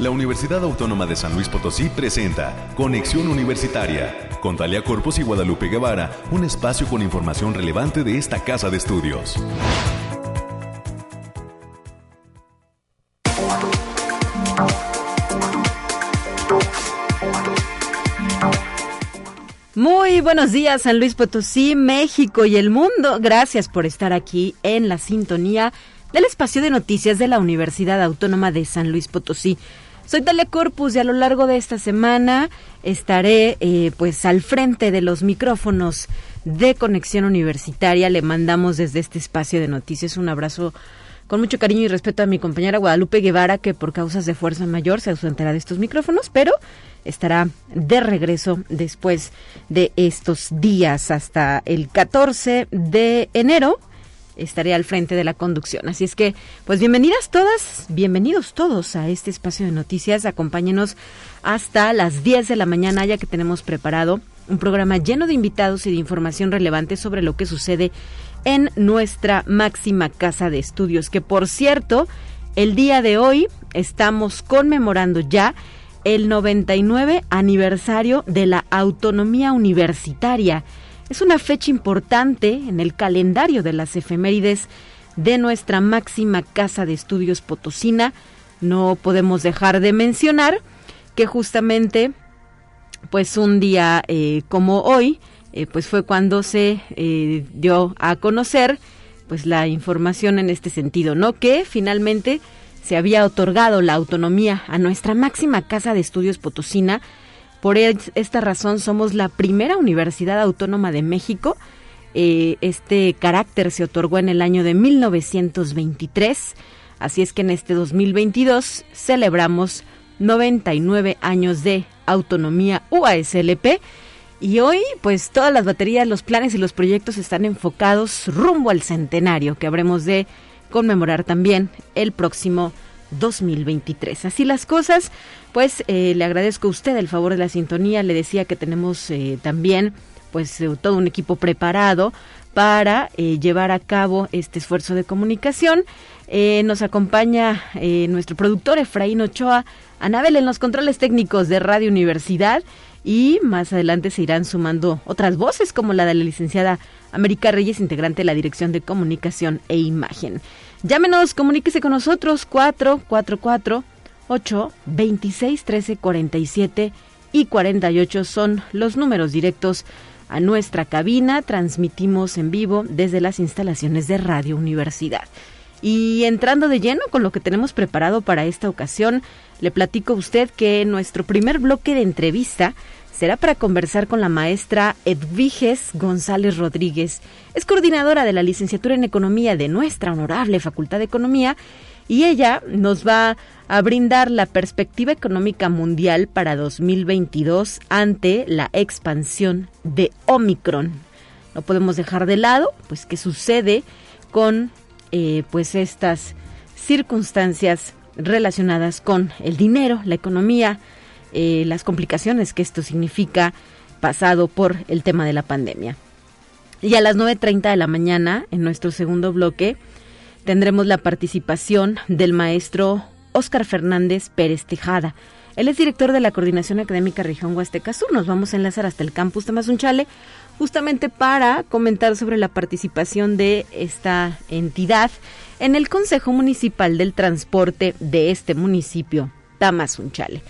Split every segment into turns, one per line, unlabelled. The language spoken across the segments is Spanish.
La Universidad Autónoma de San Luis Potosí presenta Conexión Universitaria con Talia Corpus y Guadalupe Guevara, un espacio con información relevante de esta casa de estudios.
Muy buenos días, San Luis Potosí, México y el mundo. Gracias por estar aquí en la sintonía del espacio de noticias de la Universidad Autónoma de San Luis Potosí. Soy Talia Corpus y a lo largo de esta semana estaré eh, pues al frente de los micrófonos de Conexión Universitaria. Le mandamos desde este espacio de noticias un abrazo con mucho cariño y respeto a mi compañera Guadalupe Guevara, que por causas de fuerza mayor se ausentará de estos micrófonos, pero estará de regreso después de estos días hasta el 14 de enero estaré al frente de la conducción. Así es que, pues bienvenidas todas, bienvenidos todos a este espacio de noticias. Acompáñenos hasta las 10 de la mañana, ya que tenemos preparado un programa lleno de invitados y de información relevante sobre lo que sucede en nuestra máxima casa de estudios, que por cierto, el día de hoy estamos conmemorando ya el 99 aniversario de la autonomía universitaria. Es una fecha importante en el calendario de las efemérides de nuestra máxima casa de estudios potosina. No podemos dejar de mencionar que justamente, pues un día eh, como hoy, eh, pues fue cuando se eh, dio a conocer, pues la información en este sentido, ¿no? Que finalmente se había otorgado la autonomía a nuestra máxima casa de estudios potosina por esta razón somos la primera universidad autónoma de México. Eh, este carácter se otorgó en el año de 1923, así es que en este 2022 celebramos 99 años de autonomía UASLP y hoy pues todas las baterías, los planes y los proyectos están enfocados rumbo al centenario que habremos de conmemorar también el próximo 2023. Así las cosas, pues eh, le agradezco a usted el favor de la sintonía. Le decía que tenemos eh, también pues eh, todo un equipo preparado para llevar a cabo este esfuerzo de comunicación. nos acompaña nuestro productor Efraín Ochoa, Anabel en los controles técnicos de Radio Universidad y más adelante se irán sumando otras voces como la de la licenciada América Reyes, integrante de la Dirección de Comunicación e Imagen. Llámenos, comuníquese con nosotros 444 8 26 13 47 y 48 son los números directos a nuestra cabina. Transmitimos en vivo desde las instalaciones de Radio Universidad. Y entrando de lleno con lo que tenemos preparado para esta ocasión, le platico a usted que nuestro primer bloque de entrevista será para conversar con la maestra Edviges González Rodríguez. Es coordinadora de la licenciatura en Economía de nuestra honorable Facultad de Economía y ella nos va a brindar la perspectiva económica mundial para 2022 ante la expansión de Omicron. No podemos dejar de lado, pues, qué sucede con, eh, pues, estas circunstancias relacionadas con el dinero, la economía, eh, las complicaciones que esto significa pasado por el tema de la pandemia. Y a las 9.30 de la mañana, en nuestro segundo bloque, tendremos la participación del maestro Óscar Fernández Pérez Tejada. Él es director de la Coordinación Académica Región Huasteca Sur. Nos vamos a enlazar hasta el campus de Mazunchale justamente para comentar sobre la participación de esta entidad en el Consejo Municipal del Transporte de este municipio, Tamazunchale.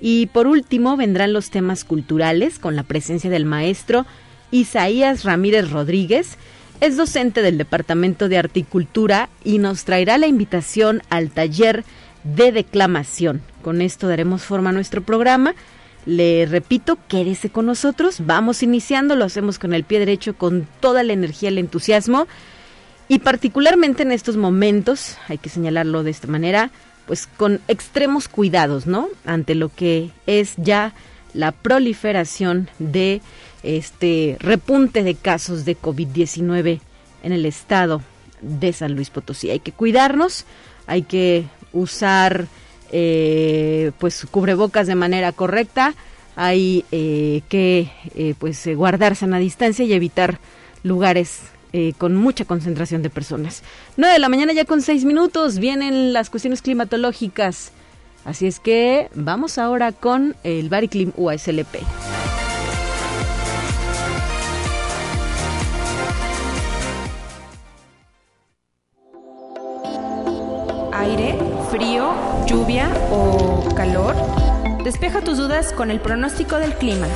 Y por último vendrán los temas culturales con la presencia del maestro Isaías Ramírez Rodríguez. Es docente del Departamento de Articultura y nos traerá la invitación al taller de declamación. Con esto daremos forma a nuestro programa. Le repito, quédese con nosotros. Vamos iniciando, lo hacemos con el pie derecho, con toda la energía, el entusiasmo. Y particularmente en estos momentos, hay que señalarlo de esta manera, pues con extremos cuidados, ¿no? Ante lo que es ya la proliferación de este repunte de casos de COVID-19 en el estado de San Luis Potosí. Hay que cuidarnos, hay que usar eh, pues cubrebocas de manera correcta, hay eh, que eh, pues guardarse a la distancia y evitar lugares eh, con mucha concentración de personas. 9 de la mañana ya con 6 minutos vienen las cuestiones climatológicas Así es que vamos ahora con el Bariclim USLP.
Aire, frío, lluvia o calor. Despeja tus dudas con el pronóstico del clima.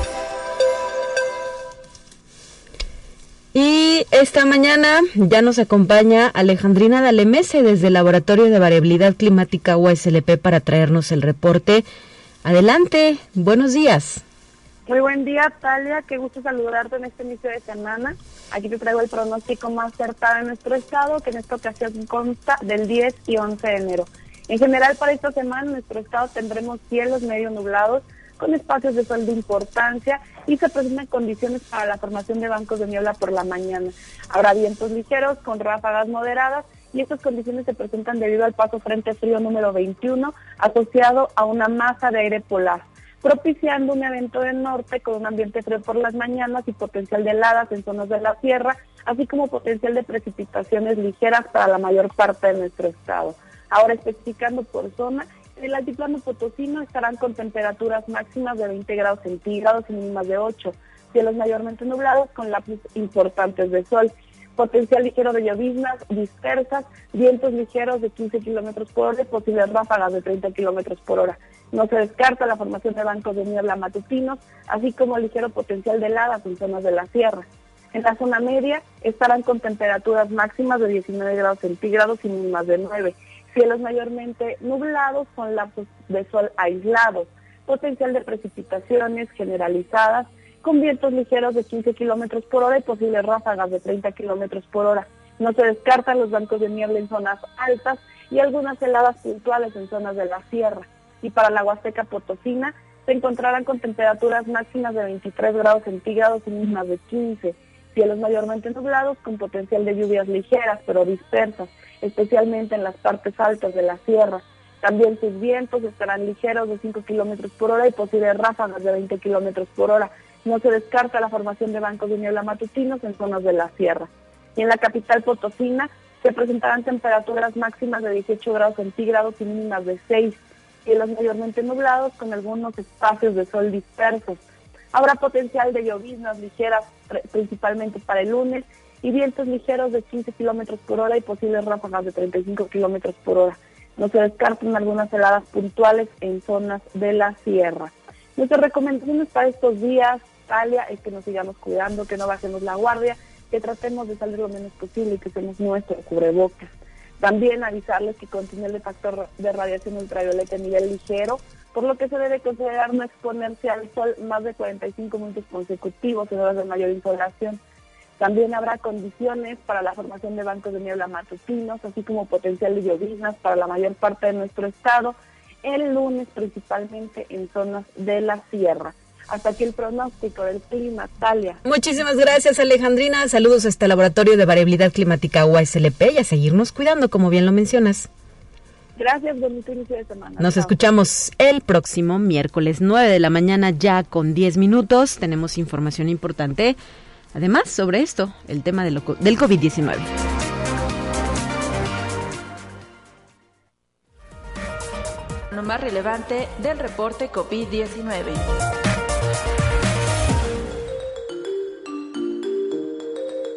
Y esta mañana ya nos acompaña Alejandrina Dalemese desde el Laboratorio de Variabilidad Climática USLP para traernos el reporte. Adelante, buenos días.
Muy buen día, Talia. Qué gusto saludarte en este inicio de semana. Aquí te traigo el pronóstico más cercano en nuestro estado, que en esta ocasión consta del 10 y 11 de enero. En general, para esta semana, nuestro estado tendremos cielos medio nublados con espacios de sol de importancia y se presentan condiciones para la formación de bancos de niebla por la mañana. Habrá vientos ligeros con ráfagas moderadas y estas condiciones se presentan debido al paso frente frío número 21 asociado a una masa de aire polar propiciando un evento del norte con un ambiente frío por las mañanas y potencial de heladas en zonas de la sierra, así como potencial de precipitaciones ligeras para la mayor parte de nuestro estado. Ahora especificando por zona, el altiplano potosino estarán con temperaturas máximas de 20 grados centígrados y mínimas de 8, cielos mayormente nublados con lápiz importantes de sol, potencial ligero de lloviznas dispersas, vientos ligeros de 15 kilómetros por hora y posibles ráfagas de 30 kilómetros por hora. No se descarta la formación de bancos de niebla matutinos, así como ligero potencial de heladas en zonas de la sierra. En la zona media estarán con temperaturas máximas de 19 grados centígrados y mínimas de 9 cielos mayormente nublados con lapsos de sol aislados, potencial de precipitaciones generalizadas, con vientos ligeros de 15 kilómetros por hora y posibles ráfagas de 30 kilómetros por hora. No se descartan los bancos de niebla en zonas altas y algunas heladas puntuales en zonas de la sierra. Y para la Huasteca Potosina se encontrarán con temperaturas máximas de 23 grados centígrados y mínimas de 15. Cielos mayormente nublados con potencial de lluvias ligeras pero dispersas especialmente en las partes altas de la sierra. También sus vientos estarán ligeros de 5 kilómetros por hora y posibles ráfagas de 20 kilómetros por hora. No se descarta la formación de bancos de niebla matutinos en zonas de la sierra. Y en la capital potosina se presentarán temperaturas máximas de 18 grados centígrados y mínimas de 6, cielos mayormente nublados con algunos espacios de sol dispersos. Habrá potencial de lloviznas ligeras principalmente para el lunes y vientos ligeros de 15 kilómetros por hora y posibles ráfagas de 35 kilómetros por hora. No se descartan algunas heladas puntuales en zonas de la sierra. Nuestras recomendaciones para estos días, Talia, es que nos sigamos cuidando, que no bajemos la guardia, que tratemos de salir lo menos posible y que usemos nuestro cubrebocas. También avisarles que contiene el factor de radiación ultravioleta a nivel ligero, por lo que se debe considerar no exponerse al sol más de 45 minutos consecutivos en horas de mayor insolación. También habrá condiciones para la formación de bancos de niebla matutinos, así como potencial de lloviznas para la mayor parte de nuestro estado, el lunes principalmente en zonas de la sierra. Hasta aquí el pronóstico del clima, Talia.
Muchísimas gracias, Alejandrina. Saludos a este Laboratorio de Variabilidad Climática UASLP y a seguirnos cuidando, como bien lo mencionas.
Gracias, bonito inicio de semana.
Nos escuchamos el próximo miércoles 9 de la mañana ya con 10 minutos. Tenemos información importante Además, sobre esto, el tema del COVID-19.
Lo más relevante del reporte COVID-19.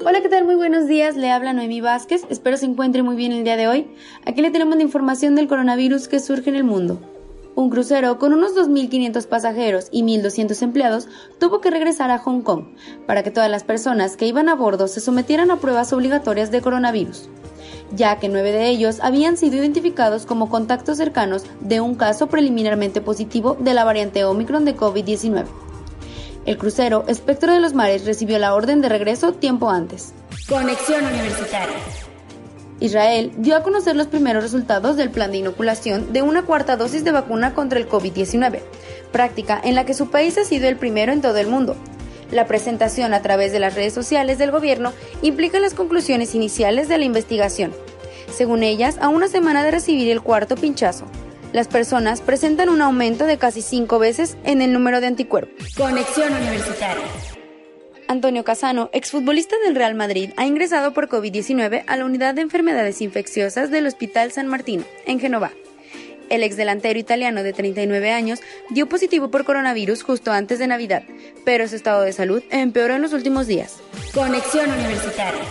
Hola, ¿qué tal? Muy buenos días. Le habla Noemí Vázquez. Espero se encuentre muy bien el día de hoy. Aquí le tenemos la información del coronavirus que surge en el mundo. Un crucero con unos 2.500 pasajeros y 1.200 empleados tuvo que regresar a Hong Kong para que todas las personas que iban a bordo se sometieran a pruebas obligatorias de coronavirus, ya que nueve de ellos habían sido identificados como contactos cercanos de un caso preliminarmente positivo de la variante Omicron de COVID-19. El crucero Espectro de los Mares recibió la orden de regreso tiempo antes.
Conexión Universitaria.
Israel dio a conocer los primeros resultados del plan de inoculación de una cuarta dosis de vacuna contra el COVID-19, práctica en la que su país ha sido el primero en todo el mundo. La presentación a través de las redes sociales del gobierno implica las conclusiones iniciales de la investigación. Según ellas, a una semana de recibir el cuarto pinchazo, las personas presentan un aumento de casi cinco veces en el número de anticuerpos.
Conexión Universitaria.
Antonio Casano, exfutbolista del Real Madrid, ha ingresado por COVID-19 a la unidad de enfermedades infecciosas del Hospital San Martín, en Genova. el ex delantero italiano de 39 años, dio positivo por coronavirus justo antes de Navidad, pero su estado de salud empeoró en los últimos días. Conexión Universitaria.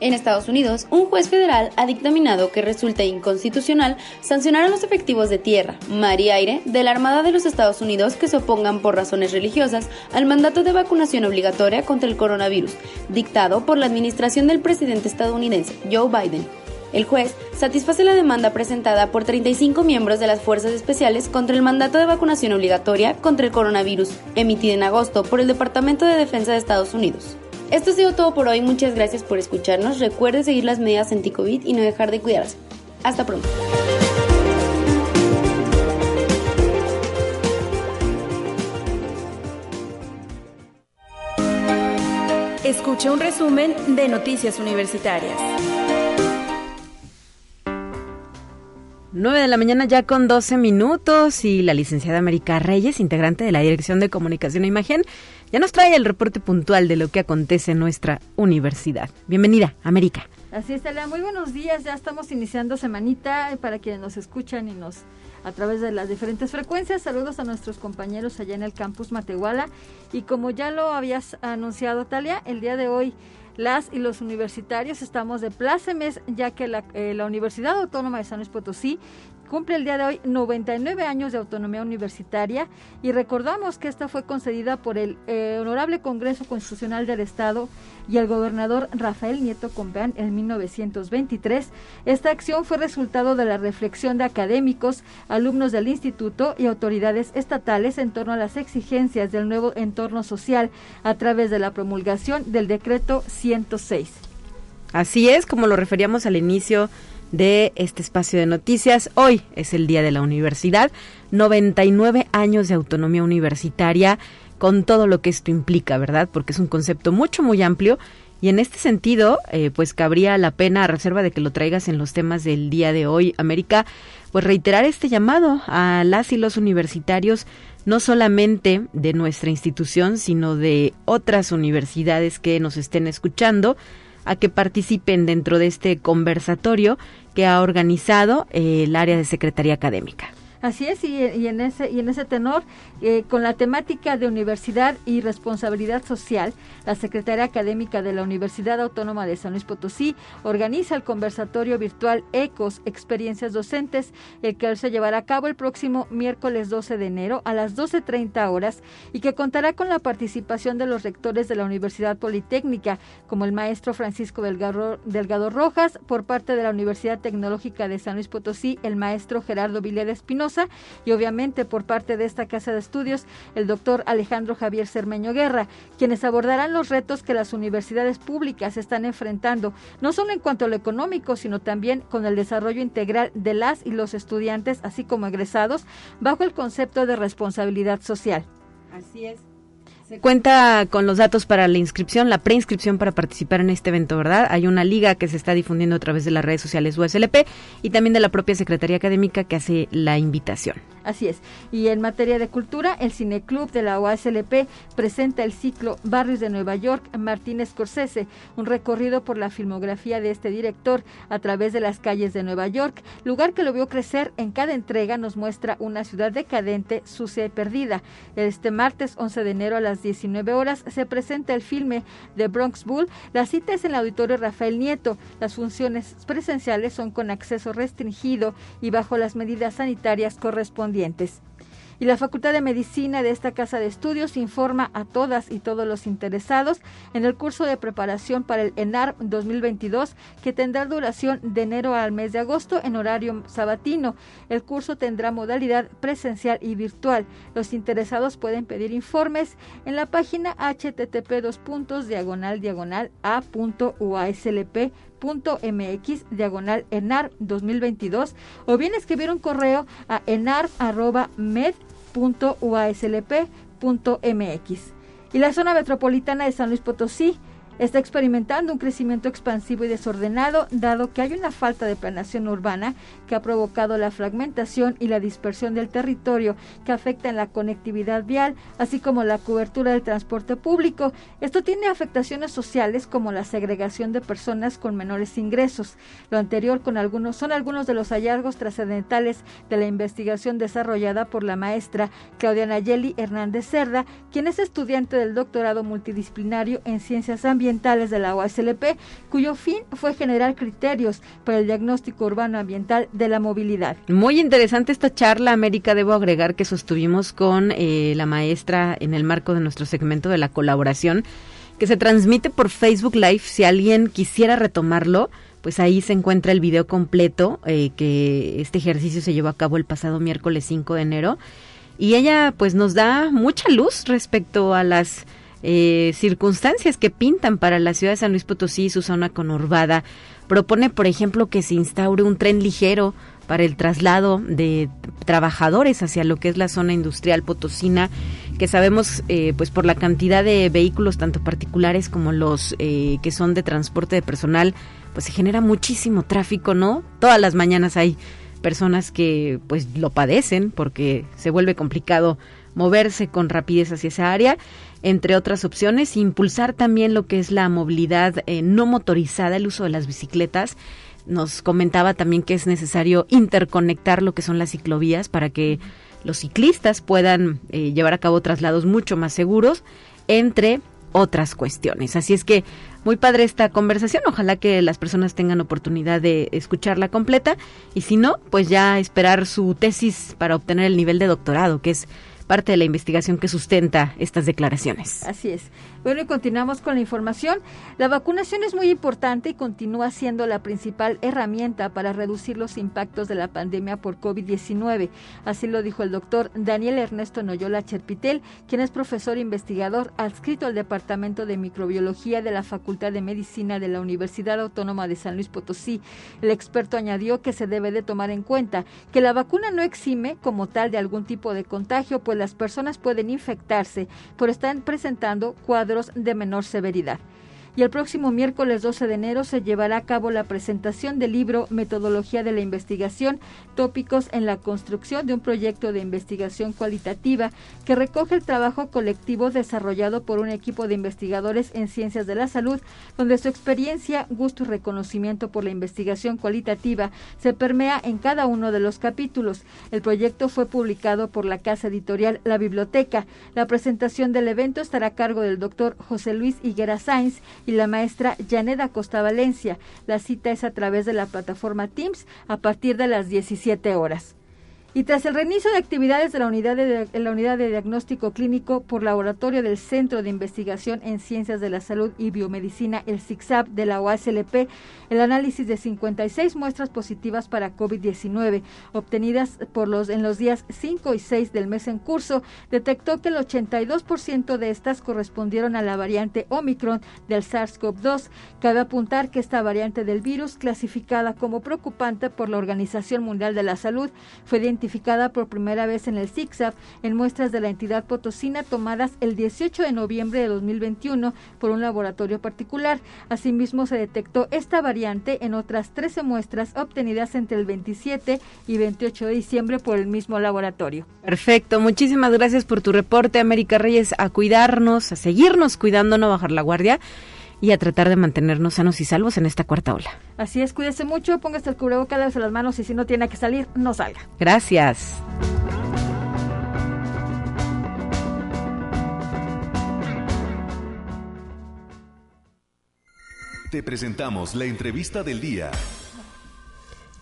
En Estados Unidos, un juez federal ha dictaminado que resulta inconstitucional sancionar a los efectivos de tierra, mar y aire de la Armada de los Estados Unidos que se opongan por razones religiosas al mandato de vacunación obligatoria contra el coronavirus, dictado por la administración del presidente estadounidense Joe Biden. El juez satisface la demanda presentada por 35 miembros de las Fuerzas Especiales contra el mandato de vacunación obligatoria contra el coronavirus, emitida en agosto por el Departamento de Defensa de Estados Unidos. Esto ha sido todo por hoy, muchas gracias por escucharnos. Recuerde seguir las medidas anti-COVID y no dejar de cuidarse. Hasta pronto.
Escucha un resumen de Noticias Universitarias.
9 de la mañana ya con 12 minutos y la licenciada América Reyes, integrante de la Dirección de Comunicación e Imagen, ya nos trae el reporte puntual de lo que acontece en nuestra universidad. Bienvenida, América.
Así es, Talia. Muy buenos días. Ya estamos iniciando semanita para quienes nos escuchan y nos a través de las diferentes frecuencias. Saludos a nuestros compañeros allá en el campus Matehuala. Y como ya lo habías anunciado, Talia, el día de hoy las y los universitarios. Estamos de plácemes, ya que la, eh, la Universidad Autónoma de San Luis Potosí cumple el día de hoy 99 años de autonomía universitaria y recordamos que esta fue concedida por el eh, Honorable Congreso Constitucional del Estado y el gobernador Rafael Nieto Compeán en 1923. Esta acción fue resultado de la reflexión de académicos, alumnos del instituto y autoridades estatales en torno a las exigencias del nuevo entorno social a través de la promulgación del decreto 106.
Así es, como lo referíamos al inicio de este espacio de noticias. Hoy es el Día de la Universidad, 99 años de autonomía universitaria, con todo lo que esto implica, ¿verdad? Porque es un concepto mucho, muy amplio. Y en este sentido, eh, pues cabría la pena, a reserva de que lo traigas en los temas del día de hoy, América, pues reiterar este llamado a las y los universitarios, no solamente de nuestra institución, sino de otras universidades que nos estén escuchando, a que participen dentro de este conversatorio que ha organizado eh, el área de Secretaría Académica.
Así es, y, en ese y en ese tenor, eh, con la temática de universidad y responsabilidad social, la Secretaría Académica de la Universidad Autónoma de San Luis Potosí organiza el conversatorio virtual ECOS Experiencias Docentes, el que se llevará a cabo el próximo miércoles 12 de enero a las 12.30 horas y que contará con la participación de los rectores de la Universidad Politécnica, como el maestro Francisco Delgado, Delgado Rojas, por parte de la Universidad Tecnológica de San Luis Potosí, el maestro Gerardo Vileda Espinosa, y obviamente por parte de esta casa de estudios el doctor Alejandro Javier Cermeño Guerra, quienes abordarán los retos que las universidades públicas están enfrentando, no solo en cuanto a lo económico, sino también con el desarrollo integral de las y los estudiantes, así como egresados, bajo el concepto de responsabilidad social.
Así es. Se cuenta con los datos para la inscripción, la preinscripción para participar en este evento, ¿verdad? Hay una liga que se está difundiendo a través de las redes sociales USLP y también de la propia Secretaría Académica que hace la invitación.
Así es. Y en materia de cultura, el Cineclub de la UASLP presenta el ciclo Barrios de Nueva York, Martín Scorsese, un recorrido por la filmografía de este director a través de las calles de Nueva York, lugar que lo vio crecer en cada entrega nos muestra una ciudad decadente, sucia y perdida. Este martes 11 de enero a las 19 horas se presenta el filme de Bronx Bull. La cita es en el auditorio Rafael Nieto. Las funciones presenciales son con acceso restringido y bajo las medidas sanitarias correspondientes y la Facultad de Medicina de esta Casa de Estudios informa a todas y todos los interesados en el curso de preparación para el ENAR 2022 que tendrá duración de enero al mes de agosto en horario sabatino. El curso tendrá modalidad presencial y virtual. Los interesados pueden pedir informes en la página http diagonal diagonal a.uaslp mx diagonal enar 2022 o bien escribir un correo a enar.med.uaslp.mx. Y la zona metropolitana de San Luis Potosí está experimentando un crecimiento expansivo y desordenado, dado que hay una falta de planeación urbana que ha provocado la fragmentación y la dispersión del territorio, que afecta en la conectividad vial, así como la cobertura del transporte público. Esto tiene afectaciones sociales como la segregación de personas con menores ingresos. Lo anterior con algunos son algunos de los hallazgos trascendentales de la investigación desarrollada por la maestra Claudia Nayeli Hernández Cerda, quien es estudiante del doctorado multidisciplinario en ciencias ambientales de la OSLP, cuyo fin fue generar criterios para el diagnóstico urbano ambiental de la movilidad.
Muy interesante esta charla, América. Debo agregar que sostuvimos con eh, la maestra en el marco de nuestro segmento de la colaboración, que se transmite por Facebook Live. Si alguien quisiera retomarlo, pues ahí se encuentra el video completo, eh, que este ejercicio se llevó a cabo el pasado miércoles 5 de enero. Y ella pues nos da mucha luz respecto a las eh, circunstancias que pintan para la ciudad de San Luis Potosí y su zona conurbada. Propone, por ejemplo, que se instaure un tren ligero para el traslado de trabajadores hacia lo que es la zona industrial potosina, que sabemos eh, pues por la cantidad de vehículos tanto particulares como los eh, que son de transporte de personal, pues se genera muchísimo tráfico, ¿no? Todas las mañanas hay personas que pues lo padecen porque se vuelve complicado moverse con rapidez hacia esa área entre otras opciones, impulsar también lo que es la movilidad eh, no motorizada, el uso de las bicicletas. Nos comentaba también que es necesario interconectar lo que son las ciclovías para que los ciclistas puedan eh, llevar a cabo traslados mucho más seguros, entre otras cuestiones. Así es que muy padre esta conversación. Ojalá que las personas tengan oportunidad de escucharla completa y si no, pues ya esperar su tesis para obtener el nivel de doctorado, que es parte de la investigación que sustenta estas declaraciones.
Así es. Bueno, y continuamos con la información. La vacunación es muy importante y continúa siendo la principal herramienta para reducir los impactos de la pandemia por COVID-19. Así lo dijo el doctor Daniel Ernesto Noyola Cherpitel, quien es profesor e investigador adscrito al Departamento de Microbiología de la Facultad de Medicina de la Universidad Autónoma de San Luis Potosí. El experto añadió que se debe de tomar en cuenta que la vacuna no exime como tal de algún tipo de contagio, pues las personas pueden infectarse, pero están presentando cuadros de menor severidad y el próximo miércoles 12 de enero se llevará a cabo la presentación del libro Metodología de la Investigación, tópicos en la construcción de un proyecto de investigación cualitativa que recoge el trabajo colectivo desarrollado por un equipo de investigadores en ciencias de la salud, donde su experiencia, gusto y reconocimiento por la investigación cualitativa se permea en cada uno de los capítulos. El proyecto fue publicado por la casa editorial La Biblioteca. La presentación del evento estará a cargo del doctor José Luis Higuera Sainz y la maestra Yaneda Costa Valencia. La cita es a través de la plataforma Teams a partir de las 17 horas. Y tras el reinicio de actividades de la unidad de, la unidad de diagnóstico clínico por laboratorio del Centro de Investigación en Ciencias de la Salud y Biomedicina, el CICSAP de la OASLP, el análisis de 56 muestras positivas para COVID-19 obtenidas por los en los días 5 y 6 del mes en curso, detectó que el 82% de estas correspondieron a la variante Omicron del SARS-CoV-2. Cabe apuntar que esta variante del virus, clasificada como preocupante por la Organización Mundial de la Salud, fue identificada por primera vez en el CICSAP en muestras de la entidad potosina tomadas el 18 de noviembre de 2021 por un laboratorio particular. Asimismo, se detectó esta variante en otras 13 muestras obtenidas entre el 27 y 28 de diciembre por el mismo laboratorio.
Perfecto, muchísimas gracias por tu reporte, América Reyes, a cuidarnos, a seguirnos cuidando, no bajar la guardia y a tratar de mantenernos sanos y salvos en esta cuarta ola.
Así es, cuídese mucho, póngase el cubrebocas, en las manos y si no tiene que salir, no salga.
Gracias.
Te presentamos la entrevista del día.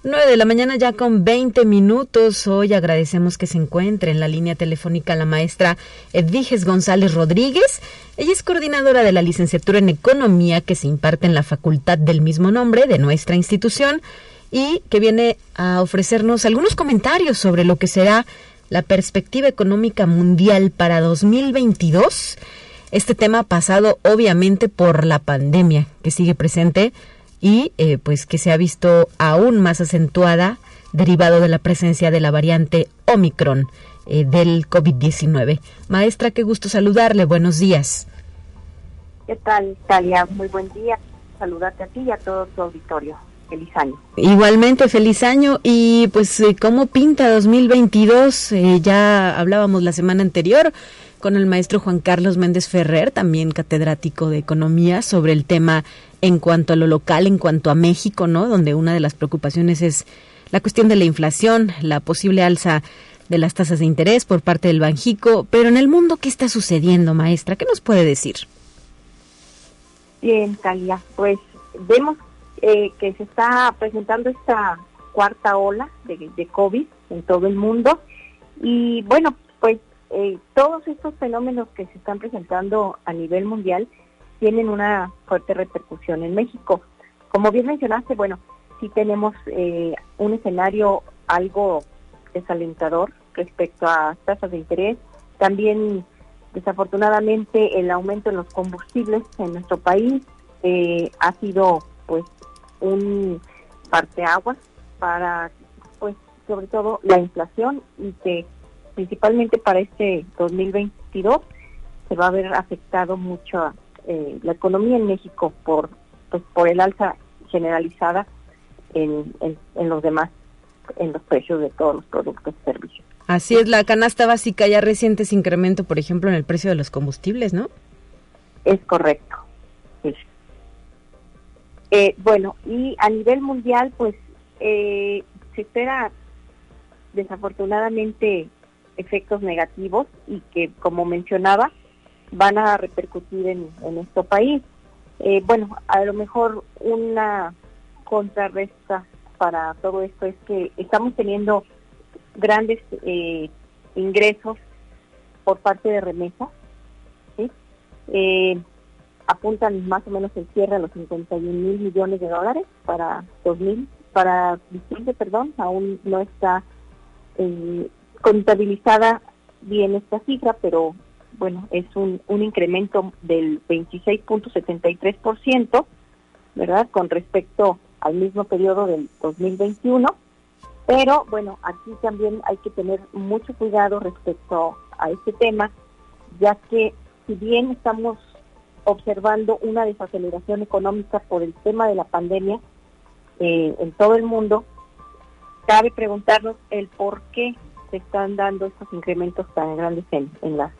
9 de la mañana ya con 20 minutos. Hoy agradecemos que se encuentre en la línea telefónica la maestra Edviges González Rodríguez. Ella es coordinadora de la licenciatura en Economía que se imparte en la facultad del mismo nombre de nuestra institución y que viene a ofrecernos algunos comentarios sobre lo que será la perspectiva económica mundial para 2022. Este tema pasado obviamente por la pandemia que sigue presente y eh, pues que se ha visto aún más acentuada derivado de la presencia de la variante Omicron eh, del COVID-19. Maestra, qué gusto saludarle. Buenos días.
¿Qué tal, Talia? Muy buen día. Saludarte a ti y a todo tu auditorio. Feliz año.
Igualmente, feliz año. Y pues, eh, ¿cómo pinta 2022? Eh, ya hablábamos la semana anterior con el maestro Juan Carlos Méndez Ferrer, también catedrático de Economía, sobre el tema en cuanto a lo local, en cuanto a México, ¿no? Donde una de las preocupaciones es la cuestión de la inflación, la posible alza de las tasas de interés por parte del Banjico. Pero en el mundo, ¿qué está sucediendo, maestra? ¿Qué nos puede decir?
Bien, Talia, pues vemos eh, que se está presentando esta cuarta ola de, de, COVID en todo el mundo y bueno, pues eh, todos estos fenómenos que se están presentando a nivel mundial tienen una fuerte repercusión en México. Como bien mencionaste, bueno, sí tenemos eh, un escenario algo desalentador respecto a tasas de interés. También, desafortunadamente, el aumento en los combustibles en nuestro país eh, ha sido, pues, un parteaguas para, pues, sobre todo la inflación y que principalmente para este 2022 se va a ver afectado mucho eh, la economía en México por, pues, por el alza generalizada en, en, los demás, en los precios de todos los productos y servicios.
Así es, la canasta básica ya reciente ese incremento, por ejemplo, en el precio de los combustibles, ¿no?
Es correcto. Sí. Eh, bueno, y a nivel mundial, pues eh, se espera desafortunadamente efectos negativos y que, como mencionaba, van a repercutir en, nuestro país. Eh, bueno, a lo mejor una contrarresta para todo esto es que estamos teniendo grandes ingresos por parte de remesa. ¿sí? apuntan más o menos el cierre a los 51 mil millones de dólares para 2000, para diciembre, perdón, aún no está eh, contabilizada bien esta cifra, pero bueno, es un, incremento del 26.73%, ¿verdad? Con respecto al mismo periodo del 2021. Pero bueno, aquí también hay que tener mucho cuidado respecto a este tema, ya que si bien estamos observando una desaceleración económica por el tema de la pandemia eh, en todo el mundo, cabe preguntarnos el por qué se están dando estos incrementos tan grandes en las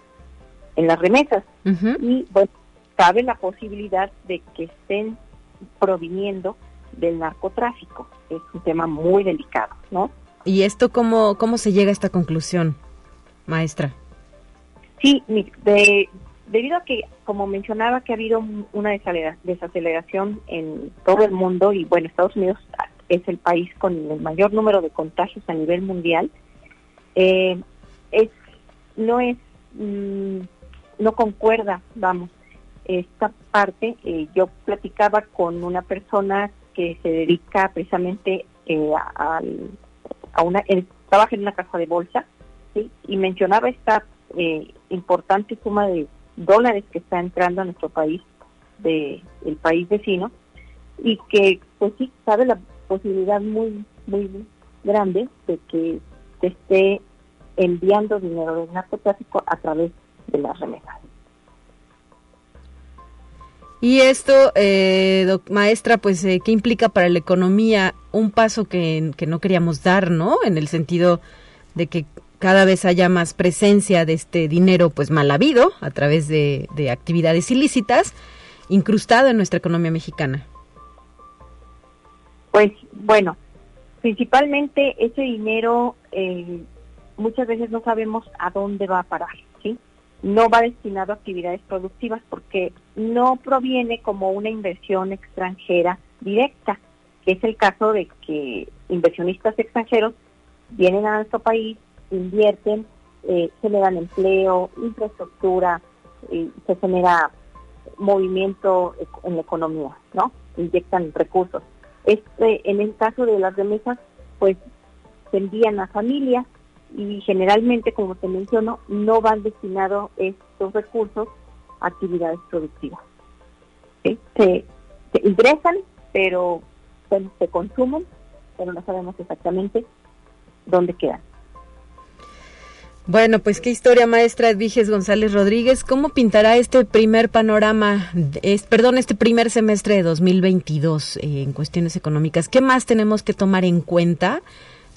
en las remesas. Y bueno cabe la posibilidad de que estén proviniendo del narcotráfico. Es un tema muy delicado no
y esto cómo cómo se llega a esta conclusión maestra
sí de, debido a que, como mencionaba, que ha habido una desaceleración en todo el mundo y bueno, Estados Unidos es el país con el mayor número de contagios a nivel mundial, eh, es no es mm, no concuerda, vamos, esta parte. Eh, yo platicaba con una persona que se dedica precisamente eh, a, a, una, trabaja en una casa de bolsa, ¿sí? y mencionaba esta importante suma de dólares que está entrando a nuestro país de el país vecino y que pues sí sabe la posibilidad muy muy grande de que se esté enviando dinero del narcotráfico a través de las remesas.
Y esto, eh, maestra, pues, eh, ¿qué implica para la economía? Un paso que, que no queríamos dar, ¿no? En el sentido de que cada vez haya más presencia de este dinero pues mal habido a través de, actividades ilícitas incrustado en nuestra economía mexicana?
Pues bueno, principalmente ese dinero eh, muchas veces no sabemos a dónde va a parar. No va destinado a actividades productivas porque no proviene como una inversión extranjera directa, que es el caso de que inversionistas extranjeros vienen a nuestro país, invierten, eh, generan empleo, infraestructura, se genera movimiento en la economía, ¿no? Inyectan recursos. Este, en el caso de las remesas, pues se envían a familias y generalmente, como te menciono, no van destinados estos recursos a actividades productivas. Se, ingresan, pero se consumen, pero no sabemos exactamente dónde quedan.
Bueno, pues qué historia, maestra Edviges González Rodríguez. ¿Cómo pintará este primer panorama, es, perdón, este primer semestre de 2022 eh, en cuestiones económicas? ¿Qué más tenemos que tomar en cuenta?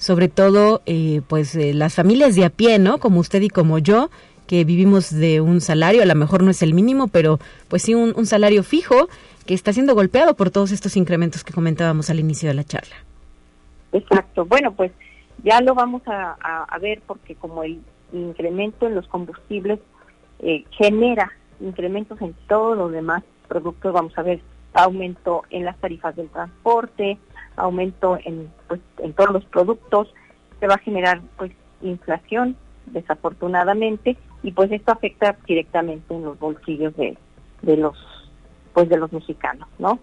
Sobre todo, eh, pues eh, las familias de a pie, ¿no? Como usted y como yo, que vivimos de un salario, a lo mejor no es el mínimo, pero pues sí un, salario fijo que está siendo golpeado por todos estos incrementos que comentábamos al inicio de la charla.
Exacto. Bueno, pues ya lo vamos a, a ver porque como el incremento en los combustibles eh, genera incrementos en todos los demás productos. Vamos a ver aumento en las tarifas del transporte, aumento en, pues, en todos los productos. Se va a generar pues inflación, desafortunadamente, y pues esto afecta directamente en los bolsillos de, de los pues de los mexicanos, ¿no?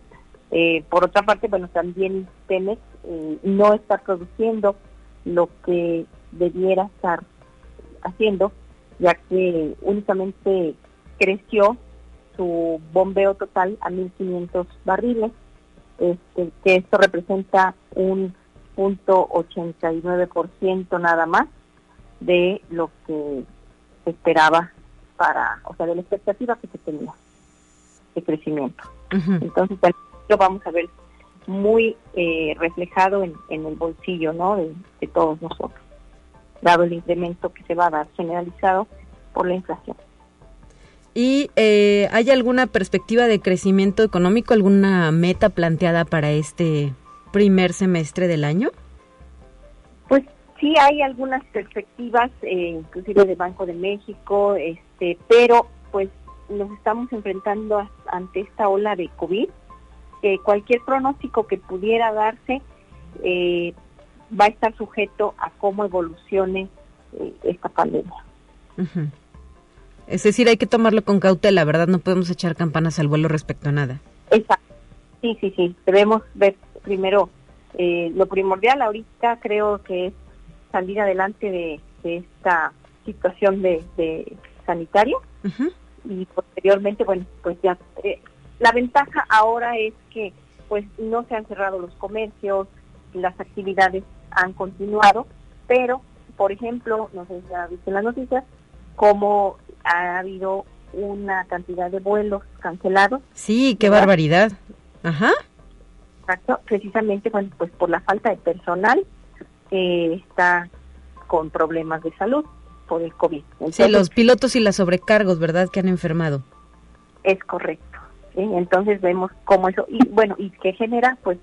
Eh, por otra parte, bueno, también Pemex eh, no está produciendo lo que debiera estar haciendo, ya que únicamente creció su bombeo total a 1.500 barriles, este, que esto representa un punto 89% nada más de lo que se esperaba para, o sea, de la expectativa que se tenía de crecimiento. Entonces, lo vamos a ver muy eh, reflejado en, el bolsillo, ¿no? de todos nosotros dado el incremento que se va a dar generalizado por la inflación.
¿Y eh, hay alguna perspectiva de crecimiento económico, alguna meta planteada para este primer semestre del año?
Pues sí hay algunas perspectivas, eh, inclusive de Banco de México, este, pero pues nos estamos enfrentando ante esta ola de COVID, que cualquier pronóstico que pudiera darse eh, va a estar sujeto a cómo evolucione eh, esta pandemia.
Es decir, hay que tomarlo con cautela, ¿verdad? No podemos echar campanas al vuelo respecto a nada.
Exacto. Sí, sí, sí. Debemos ver primero eh, lo primordial ahorita creo que es salir adelante de, esta situación de, sanitaria y posteriormente, bueno, pues ya eh, la ventaja ahora es que pues no se han cerrado los comercios, las actividades han continuado, pero, por ejemplo, no sé si ha visto en las noticias, como ha habido una cantidad de vuelos cancelados.
Sí, qué barbaridad. Ajá.
Exacto, precisamente bueno, pues por la falta de personal eh, está con problemas de salud por el COVID.
sí, los pilotos y las sobrecargos, ¿verdad? Que han enfermado.
Es correcto. Entonces vemos cómo eso, y bueno, y qué genera, pues,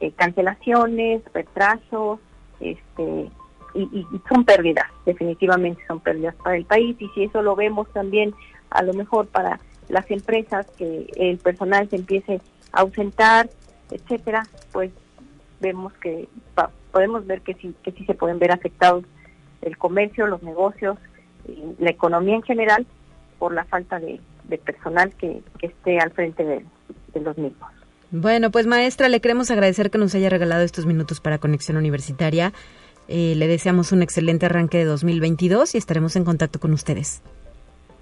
eh, cancelaciones, retrasos, este y, son pérdidas, definitivamente son pérdidas para el país y si eso lo vemos también a lo mejor para las empresas que el personal se empiece a ausentar, etcétera, pues vemos que podemos ver que sí que sí se pueden ver afectados el comercio, los negocios, la economía en general por la falta de, personal que, esté al frente de los mismos.
Bueno, pues maestra, le queremos agradecer que nos haya regalado estos minutos para Conexión Universitaria. Eh, le deseamos un excelente arranque de 2022 y estaremos en contacto con ustedes.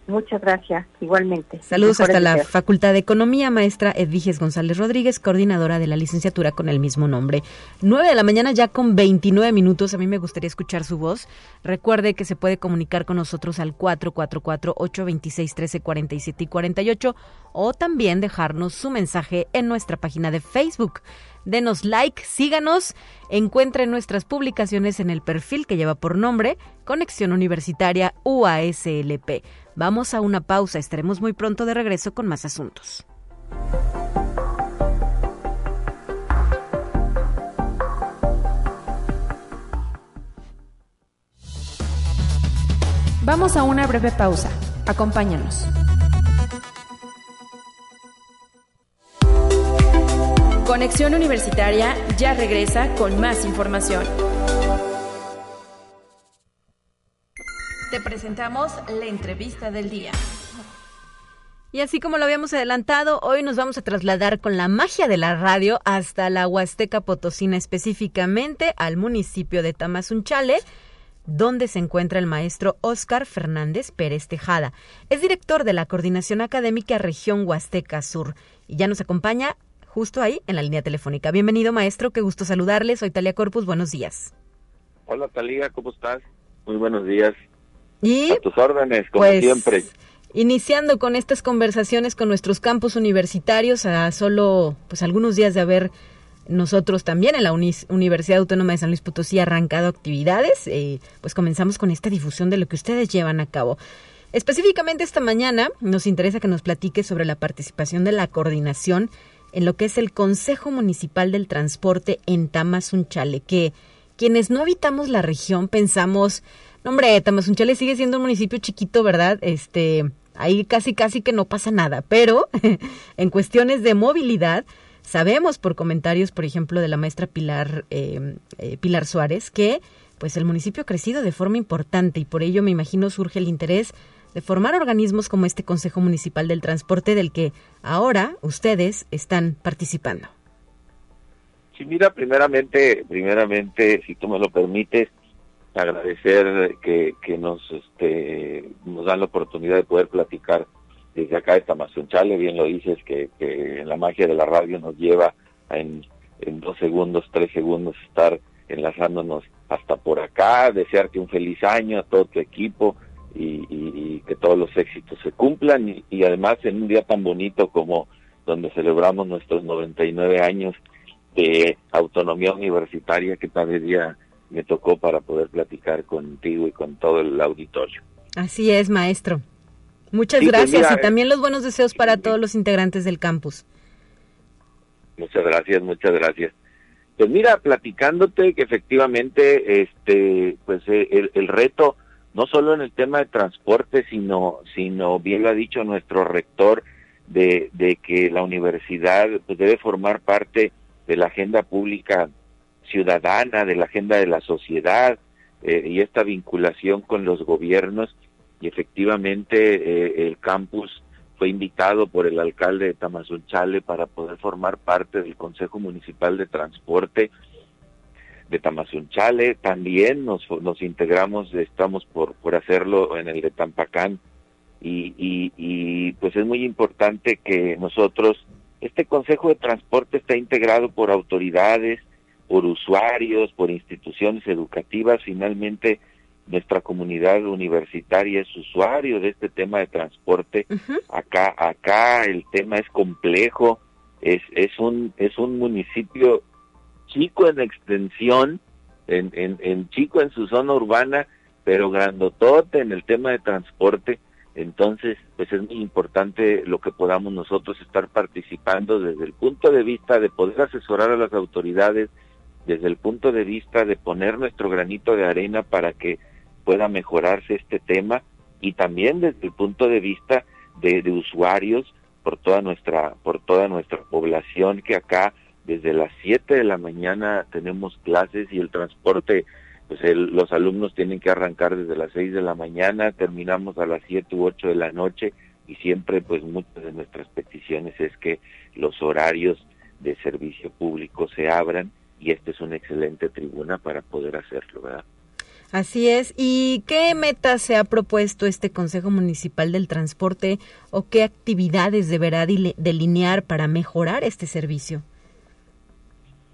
Muchas gracias, igualmente.
Saludos hasta la Facultad de Economía, maestra Edviges González Rodríguez, coordinadora de la licenciatura con el mismo nombre. 9 de la mañana ya con 29 minutos, a mí me gustaría escuchar su voz. Recuerde que se puede comunicar con nosotros al 444-826-1347 y 48 o también dejarnos su mensaje en nuestra página de Facebook denos like, síganos, encuentren nuestras publicaciones en el perfil que lleva por nombre Conexión Universitaria UASLP. Vamos a una pausa, estaremos muy pronto de regreso con más asuntos.
Vamos a una breve pausa. Acompáñanos. Conexión Universitaria ya regresa con más información. Te presentamos la entrevista del día.
Y así como lo habíamos adelantado, hoy nos vamos a trasladar con la magia de la radio hasta la Huasteca Potosina, específicamente al municipio de Tamazunchale, donde se encuentra el maestro Óscar Fernández Pérez Tejada. Es director de la Coordinación Académica Región Huasteca Sur y ya nos acompaña justo ahí en la línea telefónica. Bienvenido, maestro, qué gusto saludarle. Soy Talia Corpus, buenos días.
Hola, Talia, ¿cómo estás? Muy buenos días.
Y
a tus órdenes, como
pues,
siempre.
Iniciando con estas conversaciones con nuestros campus universitarios a solo pues algunos días de haber nosotros también en la Universidad Autónoma de San Luis Potosí arrancado actividades, eh, pues comenzamos con esta difusión de lo que ustedes llevan a cabo. Específicamente esta mañana nos interesa que nos platique sobre la participación de la coordinación en lo que es el Consejo Municipal del Transporte en Tamazunchale, que quienes no habitamos la región pensamos, no, hombre, Tamazunchale sigue siendo un municipio chiquito, ¿verdad? Este, ahí casi casi que no pasa nada, pero en cuestiones de movilidad, sabemos por comentarios, por ejemplo, de la maestra Pilar, eh, eh, Pilar Suárez, que pues el municipio ha crecido de forma importante y por ello me imagino surge el interés de formar organismos como este Consejo Municipal del Transporte del que ahora ustedes están participando.
Sí, mira, primeramente, primeramente, si tú me lo permites, agradecer que, nos, este, nos dan la oportunidad de poder platicar desde acá de Tamazunchale, bien lo dices, que, que la magia de la radio nos lleva en, en dos segundos, tres segundos estar enlazándonos hasta por acá, desearte un feliz año a todo tu equipo, y, que todos los éxitos se cumplan y, además en un día tan bonito como donde celebramos nuestros 99 años de autonomía universitaria que tal día me tocó para poder platicar contigo y con todo el auditorio.
Así es, maestro. Muchas pues gracias y también los buenos deseos para todos los integrantes del campus.
Muchas gracias, muchas gracias. Pues mira, platicándote que efectivamente, este, pues eh, el, el reto no solo en el tema de transporte, sino, sino bien lo ha dicho nuestro rector, de, de que la universidad pues, debe formar parte de la agenda pública ciudadana, de la agenda de la sociedad eh, y esta vinculación con los gobiernos. Y efectivamente eh, el campus fue invitado por el alcalde de Tamazunchale para poder formar parte del Consejo Municipal de Transporte de Tamazunchale, también nos, nos integramos, estamos por, por hacerlo en el de Tampacán. Y, y, y pues es muy importante que nosotros, este Consejo de Transporte está integrado por autoridades, por usuarios, por instituciones educativas, finalmente nuestra comunidad universitaria es usuario de este tema de transporte. Acá, acá el tema es complejo, es, es un, es un municipio chico en extensión, en, en, chico en su zona urbana, pero grandotote en el tema de transporte. Entonces, pues es muy importante lo que podamos nosotros estar participando desde el punto de vista de poder asesorar a las autoridades, desde el punto de vista de poner nuestro granito de arena para que pueda mejorarse este tema y también desde el punto de vista de, de usuarios por toda nuestra por toda nuestra población que acá desde las 7 de la mañana tenemos clases y el transporte, pues los alumnos tienen que arrancar desde las 6 de la mañana, terminamos a las 7 u 8 de la noche y siempre pues muchas de nuestras peticiones es que los horarios de servicio público se abran y esta es una excelente tribuna para poder hacerlo, ¿verdad?
Así es. ¿Y qué metas se ha propuesto este Consejo Municipal del Transporte o qué actividades deberá delinear para mejorar este servicio?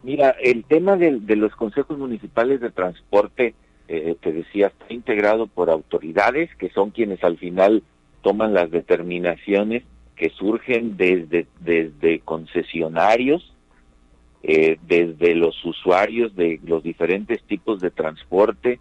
Mira, el tema de, los consejos municipales de transporte, eh, te decía, está integrado por autoridades que son quienes al final toman las determinaciones que surgen desde, desde concesionarios, eh, desde los usuarios de los diferentes tipos de transporte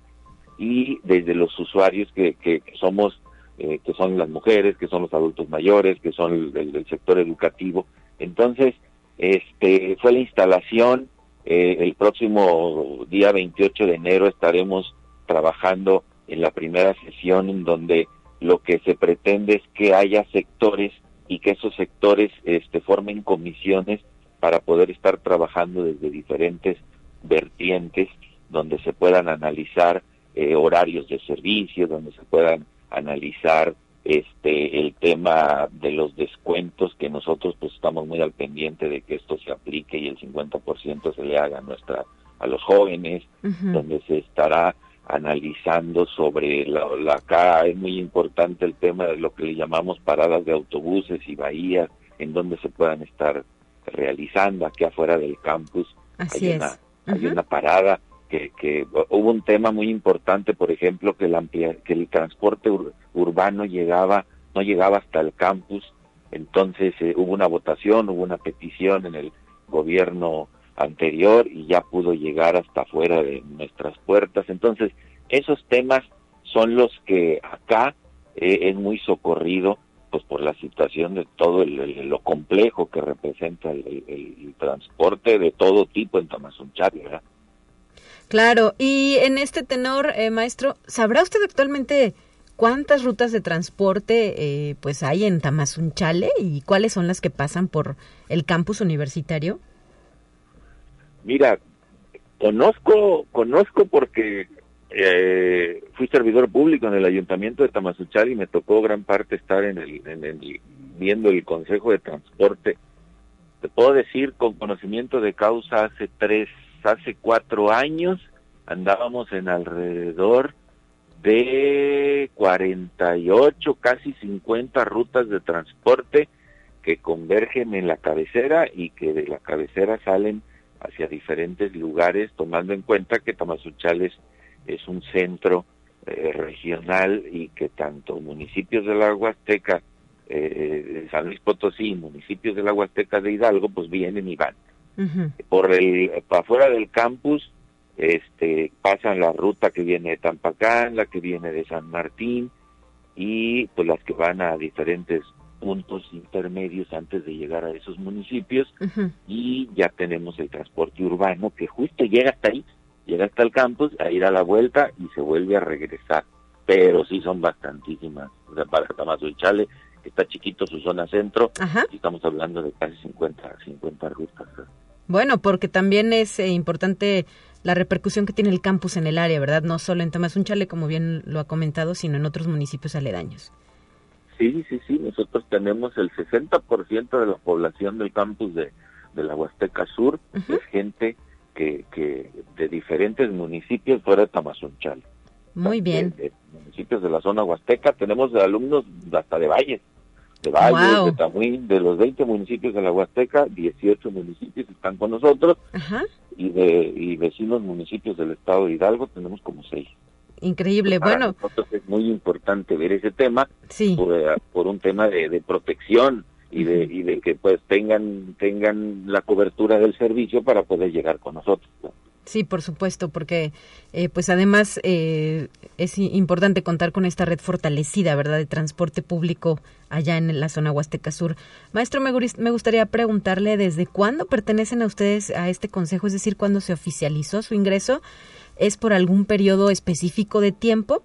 y desde los usuarios que, que, somos, eh, que son las mujeres, que son los adultos mayores, que son el, el sector educativo. Entonces, este, fue la instalación, eh, el próximo día 28 de enero estaremos trabajando en la primera sesión en donde lo que se pretende es que haya sectores y que esos sectores este, formen comisiones para poder estar trabajando desde diferentes vertientes donde se puedan analizar eh, horarios de servicio, donde se puedan analizar este el tema de los descuentos que nosotros pues estamos muy al pendiente de que esto se aplique y el 50% se le haga a nuestra a los jóvenes donde se estará analizando sobre la, la, acá es muy importante el tema de lo que le llamamos paradas de autobuses y bahías en donde se puedan estar realizando aquí afuera del campus.
Hay
una hay una parada que, que hubo un tema muy importante, por ejemplo, que el, que el transporte urbano llegaba, no llegaba hasta el campus, entonces eh, hubo una votación, hubo una petición en el gobierno anterior y ya pudo llegar hasta fuera de nuestras puertas. Entonces, esos temas son los que acá eh, es muy socorrido pues por la situación de todo lo complejo que representa el, transporte de todo tipo en Tamazunchale, ¿verdad?
Claro, y en este tenor, eh, maestro, ¿sabrá usted actualmente cuántas rutas de transporte eh, pues hay en Tamazunchale y cuáles son las que pasan por el campus universitario?
Mira, conozco, conozco porque eh, fui servidor público en el ayuntamiento de Tamazunchale y me tocó gran parte estar en el, en el, viendo el consejo de transporte. Te puedo decir con conocimiento de causa hace tres, hace cuatro años andábamos en alrededor de 48, casi 50 rutas de transporte que convergen en la cabecera y que de la cabecera salen hacia diferentes lugares, tomando en cuenta que Tamazunchales es un centro eh, regional y que tanto municipios de la Huasteca, eh, San Luis Potosí, municipios de la Huasteca de Hidalgo, pues vienen y van. Por el, para afuera del campus, este, pasan la ruta que viene de Tampacán, la que viene de San Martín y pues las que van a diferentes puntos intermedios antes de llegar a esos municipios y ya tenemos el transporte urbano que justo llega hasta ahí, llega hasta el campus, a ir a la vuelta y se vuelve a regresar. Pero sí son bastantísimas. O sea, para Chale, que está chiquito su zona centro, y estamos hablando de casi 50, 50 rutas.
Bueno, porque también es eh, importante la repercusión que tiene el campus en el área, ¿verdad? No solo en Tamazunchale, como bien lo ha comentado, sino en otros municipios aledaños.
Sí, sí, sí, nosotros tenemos el 60% de la población del campus de, de la Huasteca Sur, es gente que, que de diferentes municipios fuera de Tamazunchal.
Muy bien.
De, municipios de la zona Huasteca, tenemos alumnos hasta de Valles, de Valles, de Tamuín, de los 20 municipios de la Huasteca, 18 municipios están con nosotros, y de y vecinos municipios del estado de Hidalgo tenemos como seis.
Increíble, bueno.
es muy importante ver ese tema por, un tema de, protección y de, y de que pues tengan tengan la cobertura del servicio para poder llegar con nosotros.
Sí, por supuesto, porque eh, pues además eh, es importante contar con esta red fortalecida, ¿verdad?, de transporte público allá en la zona Huasteca Sur. Maestro, me, me gustaría preguntarle desde cuándo pertenecen a ustedes a este consejo, es decir, cuándo se oficializó su ingreso ¿Es por algún periodo específico de tiempo?